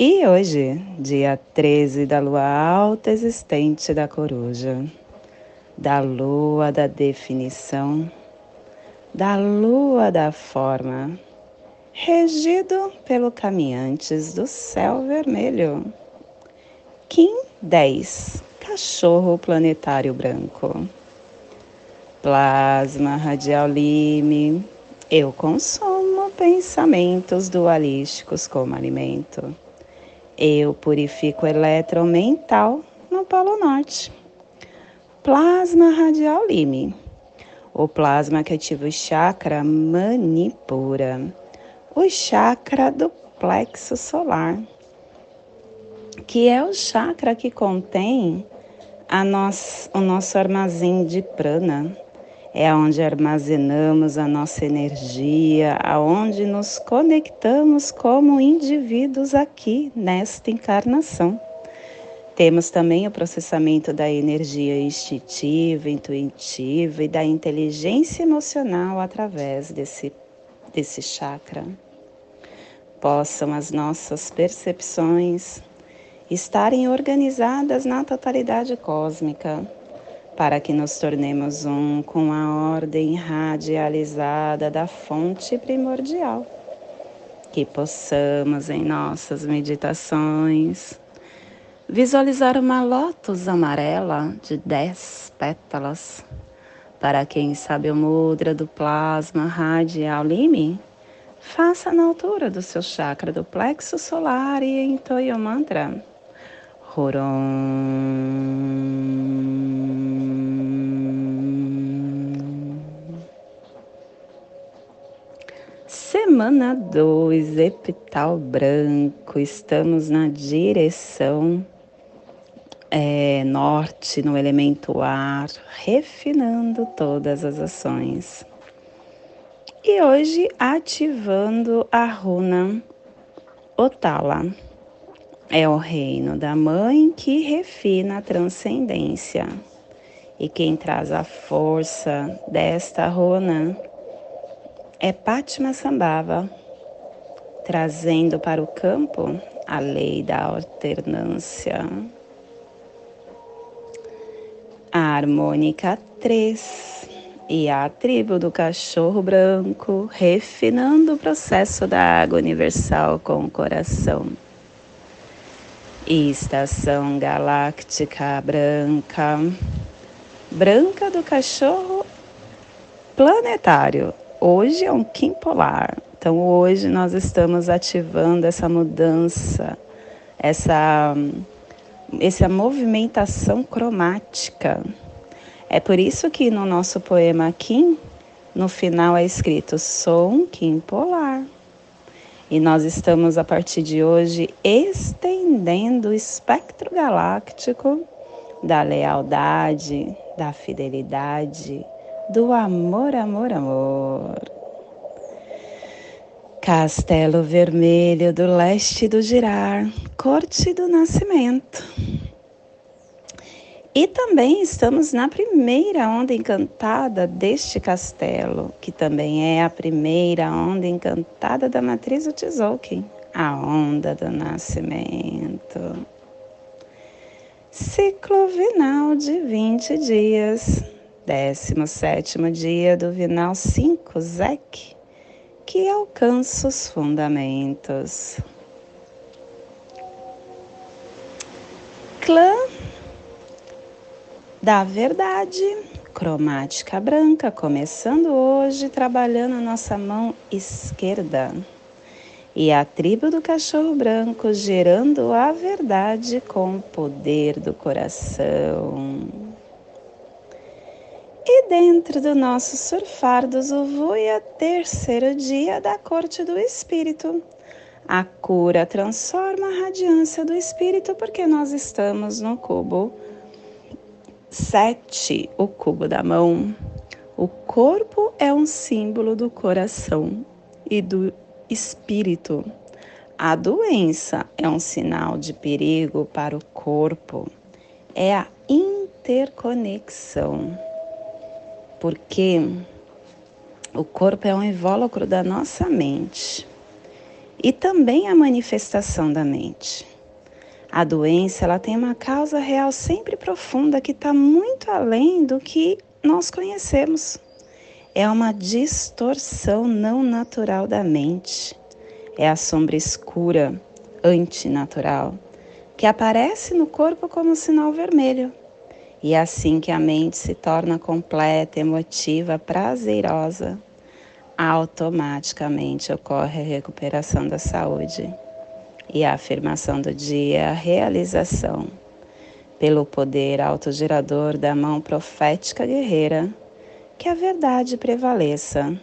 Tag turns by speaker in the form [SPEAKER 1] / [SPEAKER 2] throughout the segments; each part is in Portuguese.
[SPEAKER 1] e hoje, dia 13 da lua alta existente da coruja, da lua da definição, da lua da forma, regido pelo caminhantes do céu vermelho. Kim 10, cachorro planetário branco. Plasma radial lime, eu consumo pensamentos dualísticos como alimento eu purifico o elétron mental no Polo Norte. Plasma radial lime. O plasma que ativa o chakra manipura, o chakra do plexo solar, que é o chakra que contém a o nosso armazém de prana é onde armazenamos a nossa energia, aonde nos conectamos como indivíduos aqui nesta encarnação. Temos também o processamento da energia instintiva, intuitiva e da inteligência emocional através desse, desse chakra. Possam as nossas percepções estarem organizadas na totalidade cósmica para que nos tornemos um com a ordem radializada da fonte primordial. Que possamos em nossas meditações visualizar uma lótus amarela de dez pétalas. Para quem sabe o mudra do plasma radial lime, faça na altura do seu chakra do plexo solar e entoie o mantra. Horon. Semana 2, epital branco, estamos na direção é, norte, no elemento ar, refinando todas as ações. E hoje ativando a runa Otala. É o reino da mãe que refina a transcendência. E quem traz a força desta runa é Pátima Sambava, trazendo para o campo a lei da alternância. A harmônica 3 e a tribo do cachorro branco, refinando o processo da água universal com o coração. Estação galáctica branca, branca do cachorro planetário, Hoje é um Kim polar. Então hoje nós estamos ativando essa mudança, essa essa movimentação cromática. É por isso que no nosso poema Kim, no final é escrito sou um Kim polar. E nós estamos a partir de hoje estendendo o espectro galáctico da lealdade, da fidelidade, do amor, amor, amor. Castelo Vermelho do Leste do Girar, Corte do Nascimento. E também estamos na primeira onda encantada deste castelo, que também é a primeira onda encantada da matriz do Tzolk'in, a onda do nascimento. Ciclo final de 20 dias 17 dia do Vinal 5, Zek, que alcança os fundamentos. Clã da Verdade, cromática branca, começando hoje trabalhando a nossa mão esquerda. E a tribo do cachorro branco gerando a verdade com o poder do coração. E dentro do nosso surfar do Zuvuia, terceiro dia da corte do espírito. A cura transforma a radiância do espírito porque nós estamos no cubo Sete, o cubo da mão. O corpo é um símbolo do coração e do espírito. A doença é um sinal de perigo para o corpo. É a interconexão. Porque o corpo é um invólucro da nossa mente e também a manifestação da mente. A doença ela tem uma causa real sempre profunda que está muito além do que nós conhecemos. É uma distorção não natural da mente. É a sombra escura, antinatural, que aparece no corpo como um sinal vermelho. E é assim que a mente se torna completa, emotiva, prazerosa, automaticamente ocorre a recuperação da saúde. E a afirmação do dia a realização pelo poder autogerador da mão profética guerreira, que a verdade prevaleça,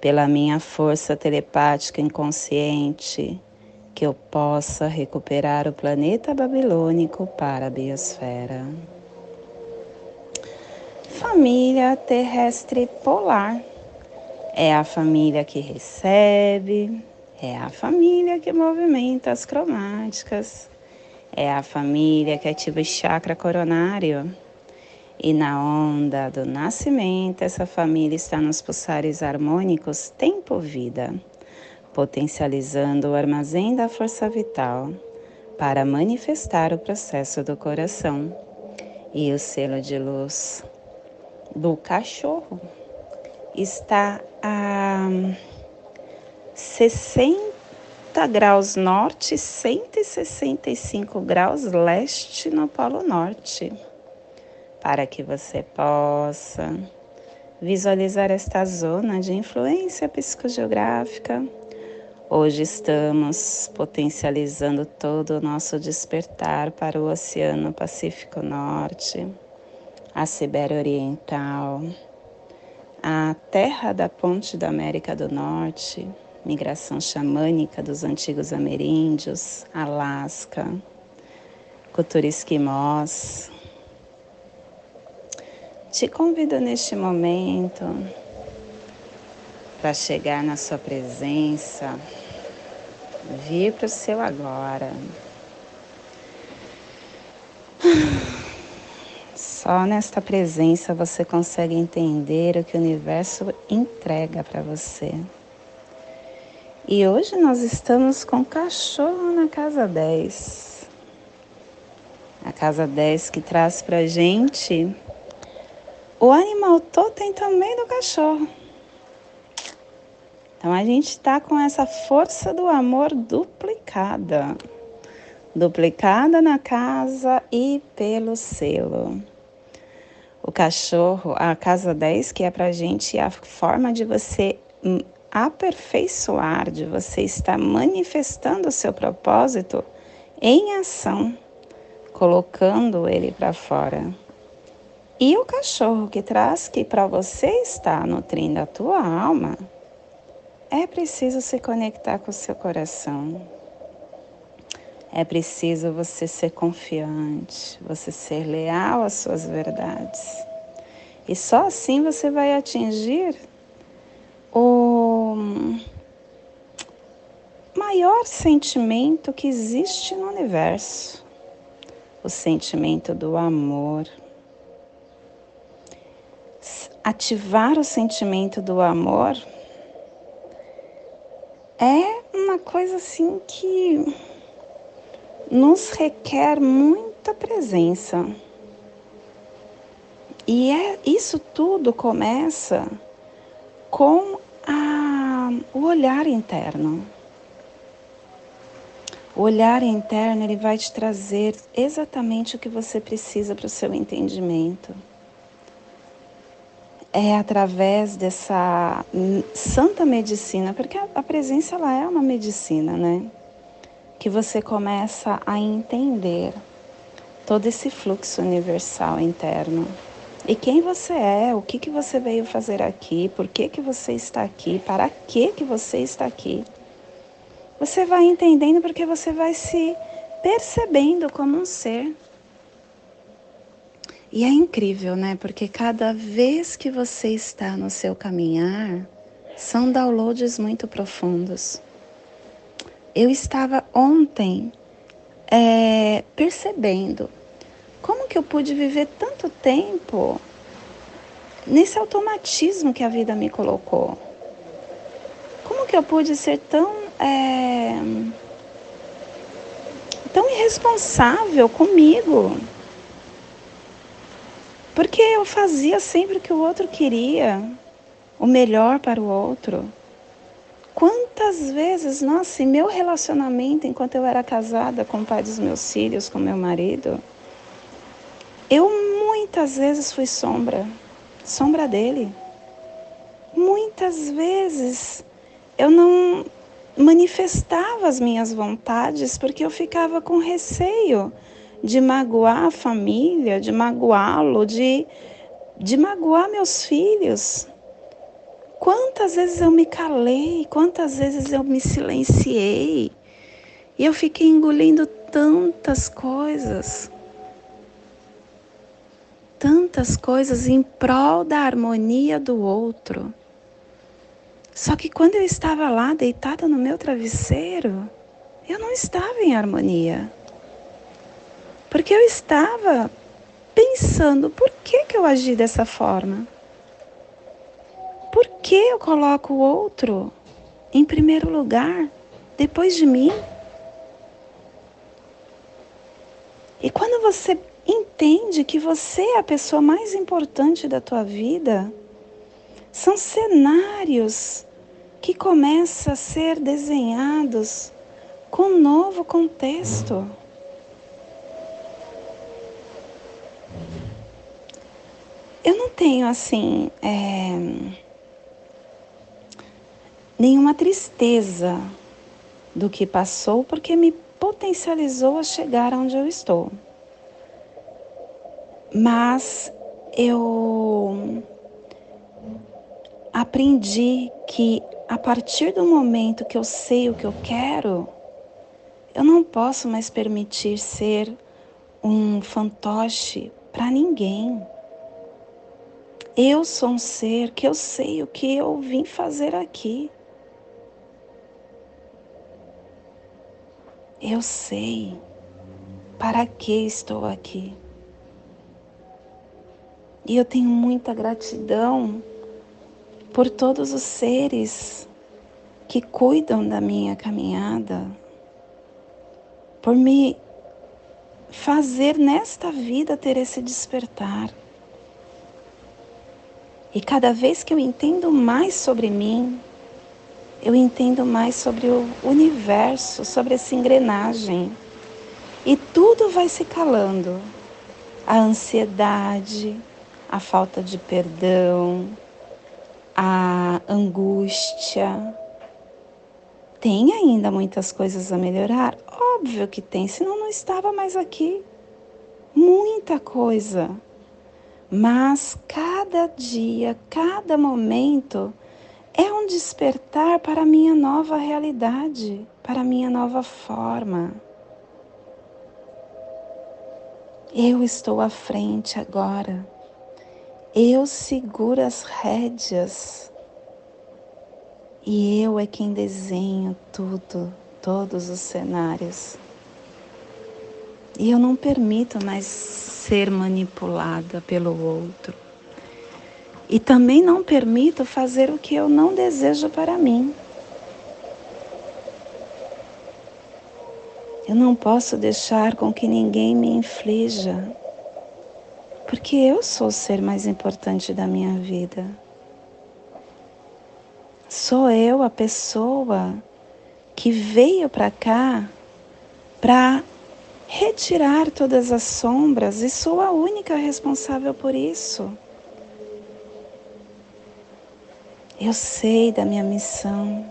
[SPEAKER 1] pela minha força telepática inconsciente, que eu possa recuperar o planeta babilônico para a biosfera. Família terrestre polar é a família que recebe, é a família que movimenta as cromáticas é a família que ativa o chakra coronário. E na onda do nascimento, essa família está nos pulsares harmônicos tempo-vida, potencializando o armazém da força vital para manifestar o processo do coração. E o selo de luz do cachorro está a 60 graus norte e 165 graus leste no Polo Norte, para que você possa visualizar esta zona de influência psicogeográfica. Hoje estamos potencializando todo o nosso despertar para o Oceano Pacífico Norte, a Sibéria Oriental, a terra da ponte da América do Norte, migração xamânica dos antigos ameríndios, Alasca, cultura esquimós. Te convido neste momento para chegar na sua presença, vir para o seu agora. Só nesta presença você consegue entender o que o universo entrega para você. E hoje nós estamos com cachorro na casa 10. A casa 10 que traz pra gente o animal totem também do cachorro. Então a gente está com essa força do amor duplicada. Duplicada na casa e pelo selo. O cachorro, a casa 10, que é pra gente a forma de você aperfeiçoar, de você estar manifestando o seu propósito em ação, colocando ele para fora. E o cachorro que traz que para você estar nutrindo a tua alma, é preciso se conectar com o seu coração. É preciso você ser confiante, você ser leal às suas verdades. E só assim você vai atingir o maior sentimento que existe no universo, o sentimento do amor. Ativar o sentimento do amor é uma coisa assim que nos requer muita presença. E é isso tudo começa com a, o olhar interno. O olhar interno ele vai te trazer exatamente o que você precisa para o seu entendimento. É através dessa santa medicina, porque a, presença ela é uma medicina, né? Que você começa a entender todo esse fluxo universal interno. E quem você é, o que, que você veio fazer aqui, por que, que você está aqui, para que, que você está aqui. Você vai entendendo porque você vai se percebendo como um ser. E é incrível, né? Porque cada vez que você está no seu caminhar, são downloads muito profundos. Eu estava ontem é, percebendo como que eu pude viver tanto tempo nesse automatismo que a vida me colocou. Como que eu pude ser tão é, tão irresponsável comigo? Porque eu fazia sempre o que o outro queria, o melhor para o outro. Quantas vezes, nossa, meu relacionamento, enquanto eu era casada com o pai dos meus filhos, com meu marido, eu muitas vezes fui sombra, sombra dele. Muitas vezes eu não manifestava as minhas vontades porque eu ficava com receio de magoar a família, de magoá-lo, de, de magoar meus filhos. Quantas vezes eu me calei, quantas vezes eu me silenciei e eu fiquei engolindo tantas coisas, tantas coisas em prol da harmonia do outro. Só que quando eu estava lá deitada no meu travesseiro, eu não estava em harmonia. Porque eu estava pensando, por que, que eu agi dessa forma? Por que eu coloco o outro em primeiro lugar, depois de mim? E quando você entende que você é a pessoa mais importante da tua vida, são cenários que começam a ser desenhados com um novo contexto. Eu não tenho assim é, nenhuma tristeza do que passou, porque me potencializou a chegar onde eu estou. Mas eu aprendi que a partir do momento que eu sei o que eu quero, eu não posso mais permitir ser um fantoche para ninguém. Eu sou um ser que eu sei o que eu vim fazer aqui. Eu sei para que estou aqui. E eu tenho muita gratidão por todos os seres que cuidam da minha caminhada, por me fazer nesta vida ter esse despertar. E cada vez que eu entendo mais sobre mim, eu entendo mais sobre o universo, sobre essa engrenagem. E tudo vai se calando. A ansiedade, a falta de perdão, a angústia. Tem ainda muitas coisas a melhorar? Óbvio que tem, senão não estava mais aqui. Muita coisa. Mas cada dia, cada momento é um despertar para a minha nova realidade, para a minha nova forma. Eu estou à frente agora. Eu seguro as rédeas. E eu é quem desenho tudo, todos os cenários. E eu não permito mais ser manipulada pelo outro. E também não permito fazer o que eu não desejo para mim. Eu não posso deixar com que ninguém me inflija, porque eu sou o ser mais importante da minha vida. Sou eu a pessoa que veio para cá para retirar todas as sombras e sou a única responsável por isso. Eu sei da minha missão.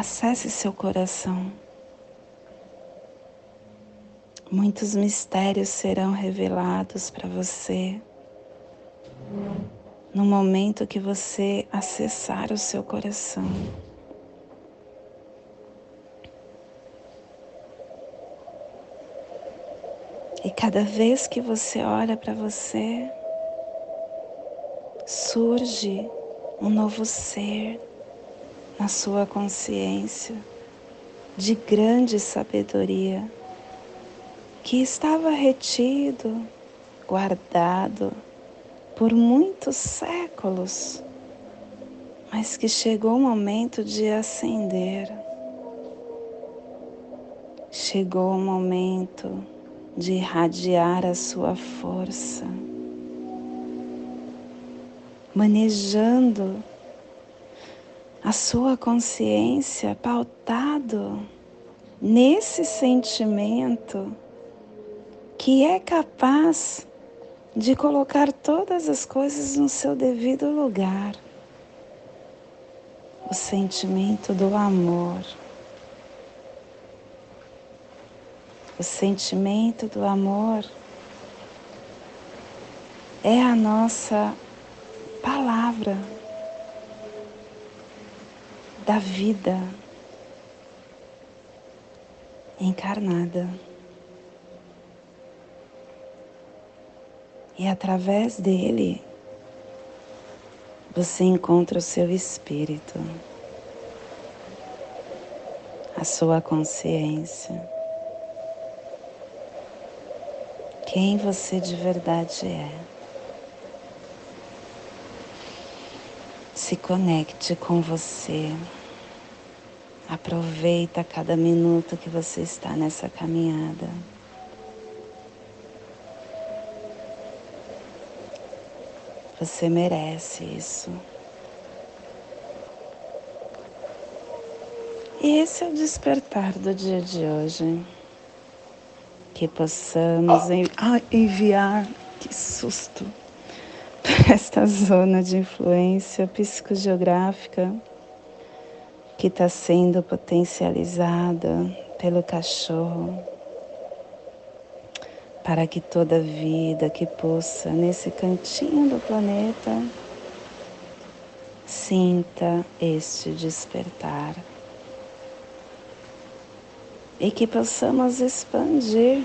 [SPEAKER 1] Acesse seu coração. Muitos mistérios serão revelados para você no momento que você acessar o seu coração. E cada vez que você olha para você, surge um novo ser, na sua consciência de grande sabedoria que estava retido, guardado por muitos séculos, mas que chegou o momento de ascender. Chegou o momento de irradiar a sua força, manejando a sua consciência pautado nesse sentimento que é capaz de colocar todas as coisas no seu devido lugar. O sentimento do amor. O sentimento do amor é a nossa palavra da vida encarnada. E através dele você encontra o seu espírito, a sua consciência, quem você de verdade é. Se conecte com você. Aproveita cada minuto que você está nessa caminhada. Você merece isso. E esse é o despertar do dia de hoje. Que possamos enviar, que susto, esta zona de influência psicogeográfica que está sendo potencializada pelo cachorro para que toda vida que possa nesse cantinho do planeta sinta este despertar. E que possamos expandir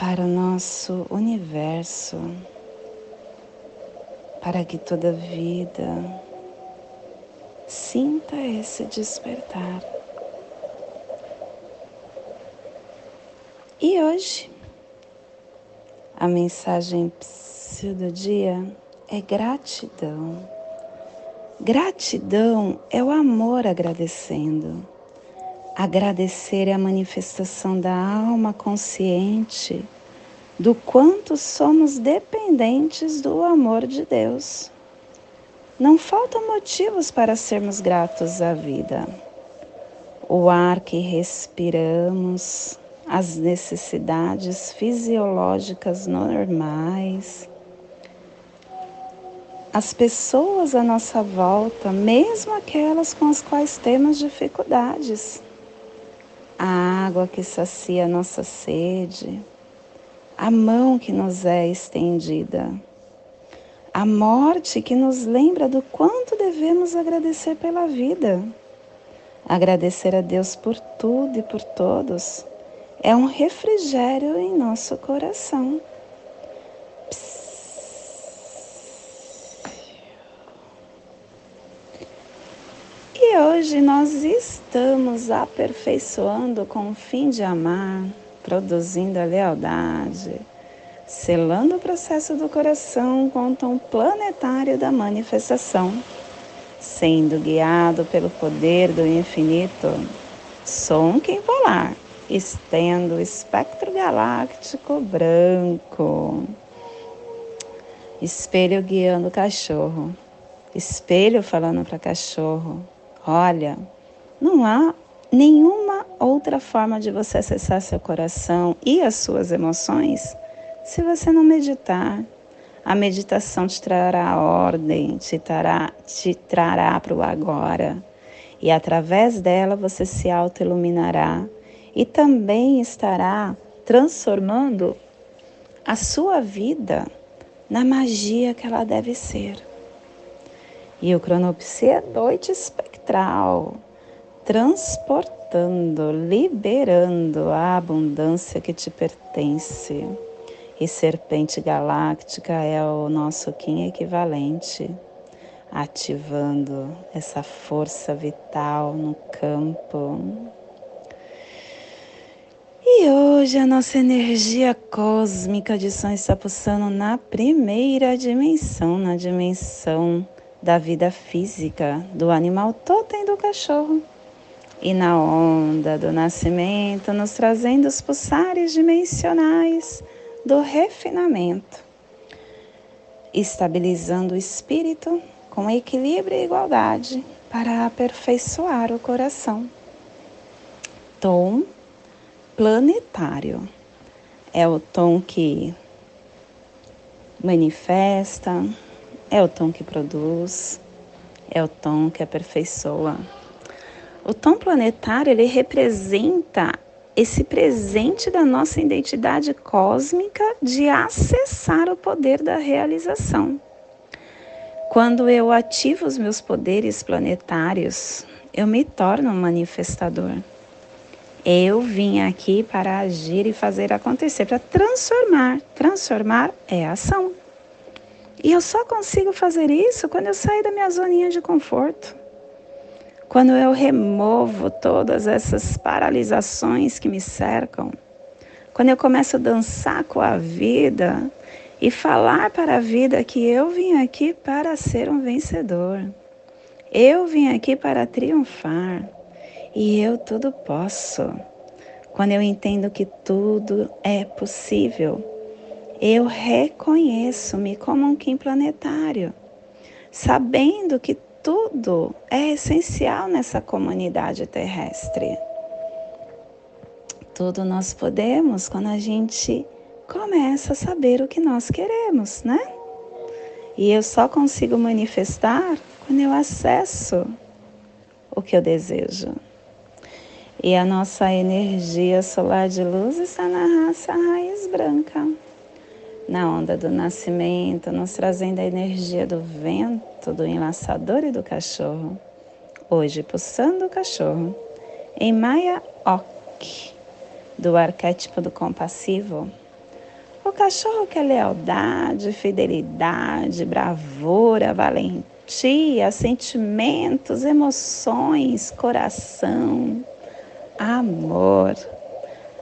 [SPEAKER 1] para o nosso universo, para que toda vida sinta esse despertar. E hoje, a mensagem do dia é gratidão. Gratidão é o amor agradecendo. Agradecer é a manifestação da alma consciente do quanto somos dependentes do amor de Deus. Não faltam motivos para sermos gratos à vida. O ar que respiramos, as necessidades fisiológicas normais. As pessoas à nossa volta, mesmo aquelas com as quais temos dificuldades. Água que sacia nossa sede, a mão que nos é estendida, a morte que nos lembra do quanto devemos agradecer pela vida. Agradecer a Deus por tudo e por todos é um refrigério em nosso coração. E hoje nós estamos aperfeiçoando com o fim de amar, produzindo a lealdade, selando o processo do coração com o tom planetário da manifestação, sendo guiado pelo poder do infinito. Som quem volar estendo o espectro galáctico branco. Espelho guiando o cachorro. Espelho falando para cachorro: Olha, não há nenhuma outra forma de você acessar seu coração e as suas emoções se você não meditar. A meditação te trará ordem, te trará, te trará para o agora. E através dela você se auto-iluminará e também estará transformando a sua vida na magia que ela deve ser. E o cronopsia é noite transportando, liberando a abundância que te pertence. E serpente galáctica é o nosso Kim equivalente, ativando essa força vital no campo. E hoje a nossa energia cósmica de som está pulsando na primeira dimensão, na dimensão da vida física do animal totem do cachorro. E na onda do nascimento, nos trazendo os pulsares dimensionais do refinamento, estabilizando o espírito com equilíbrio e igualdade para aperfeiçoar o coração. Tom planetário é o tom que manifesta, é o tom que produz, é o tom que aperfeiçoa. O tom planetário ele representa esse presente da nossa identidade cósmica de acessar o poder da realização. Quando eu ativo os meus poderes planetários, eu me torno um manifestador. Eu vim aqui para agir e fazer acontecer, para transformar. Transformar é ação. E eu só consigo fazer isso quando eu sair da minha zoninha de conforto. Quando eu removo todas essas paralisações que me cercam. Quando eu começo a dançar com a vida e falar para a vida que eu vim aqui para ser um vencedor. Eu vim aqui para triunfar. E eu tudo posso. Quando eu entendo que tudo é possível eu reconheço-me como um Kim planetário, sabendo que tudo é essencial nessa comunidade terrestre. Tudo nós podemos quando a gente começa a saber o que nós queremos, né? E eu só consigo manifestar quando eu acesso o que eu desejo. E a nossa energia solar de luz está na raça raiz branca na onda do nascimento, nos trazendo a energia do vento, do enlaçador e do cachorro. Hoje, pulsando o cachorro, em Maya Ok, do arquétipo do compassivo. O cachorro quer lealdade, fidelidade, bravura, valentia, sentimentos, emoções, coração, amor.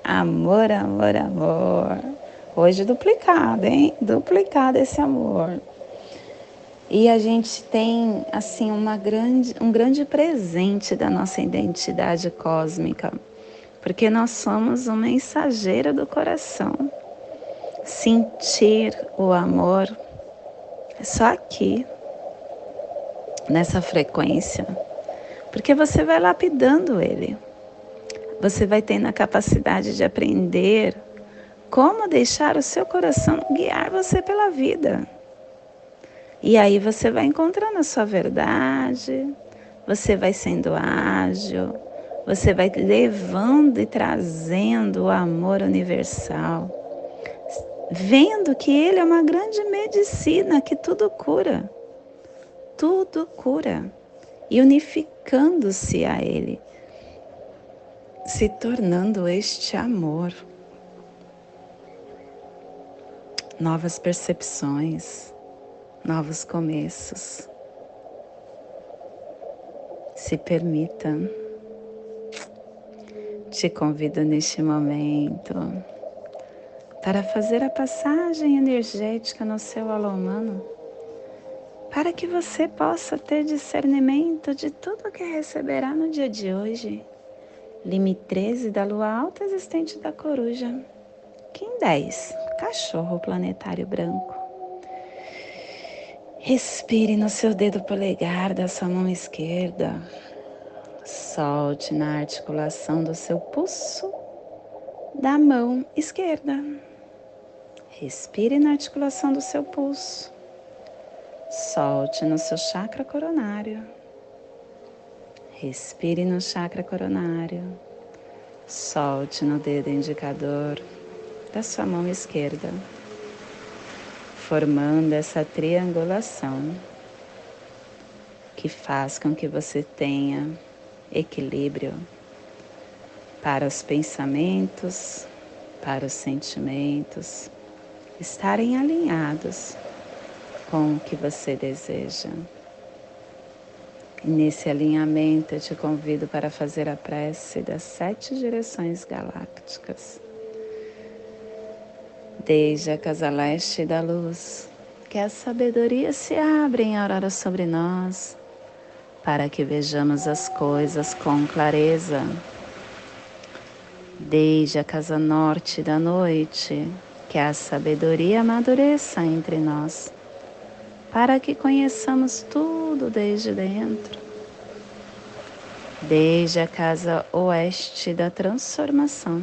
[SPEAKER 1] Amor, amor, amor. Hoje duplicado, hein? Duplicado esse amor. E a gente tem assim uma grande, um grande presente da nossa identidade cósmica, porque nós somos um mensageiro do coração. Sentir o amor é só aqui, nessa frequência, porque você vai lapidando ele. Você vai tendo a capacidade de aprender como deixar o seu coração guiar você pela vida. E aí você vai encontrando a sua verdade, você vai sendo ágil, você vai levando e trazendo o amor universal, vendo que ele é uma grande medicina que tudo cura. Tudo cura. E unificando-se a ele, se tornando este amor novas percepções, novos começos. Se permita. Te convido neste momento para fazer a passagem energética no seu alô humano, para que você possa ter discernimento de tudo que receberá no dia de hoje. Lime 13 da lua alta existente da coruja. Kim 10 cachorro planetário branco. Respire no seu dedo polegar da sua mão esquerda. Solte na articulação do seu pulso da mão esquerda. Respire na articulação do seu pulso. Solte no seu chakra coronário. Respire no chakra coronário. Solte no dedo indicador da sua mão esquerda, formando essa triangulação que faz com que você tenha equilíbrio para os pensamentos, para os sentimentos estarem alinhados com o que você deseja. Nesse alinhamento, eu te convido para fazer a prece das sete direções galácticas. Desde a casa leste da luz, que a sabedoria se abra em aurora sobre nós, para que vejamos as coisas com clareza. Desde a casa norte da noite, que a sabedoria amadureça entre nós para que conheçamos tudo desde dentro. Desde a casa oeste da transformação,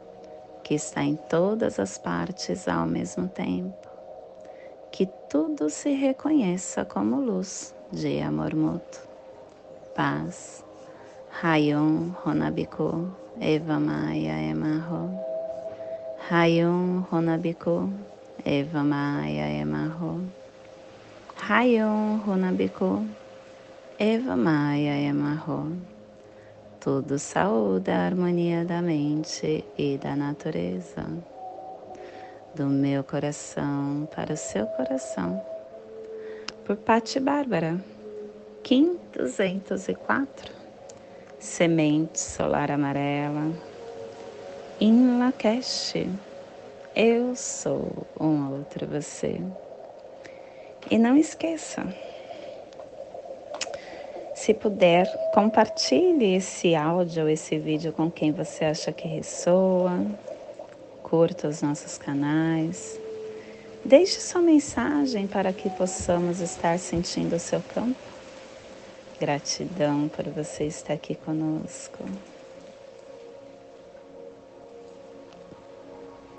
[SPEAKER 1] que está em todas as partes ao mesmo tempo, que tudo se reconheça como luz de amor mútuo, paz. Rayon Honabiku Eva Maia Emarro Rayon Honabiku Eva Maia Emarro Rayon Runabiku, Eva Maia Emarro. Tudo saúde a harmonia da mente e da natureza. Do meu coração para o seu coração. Por Pati Bárbara, Kim 204. Semente solar amarela. In Lakesh. Eu sou um outro você. E não esqueça, se puder, compartilhe esse áudio, esse vídeo com quem você acha que ressoa, curta os nossos canais, deixe sua mensagem para que possamos estar sentindo o seu campo. Gratidão por você estar aqui conosco.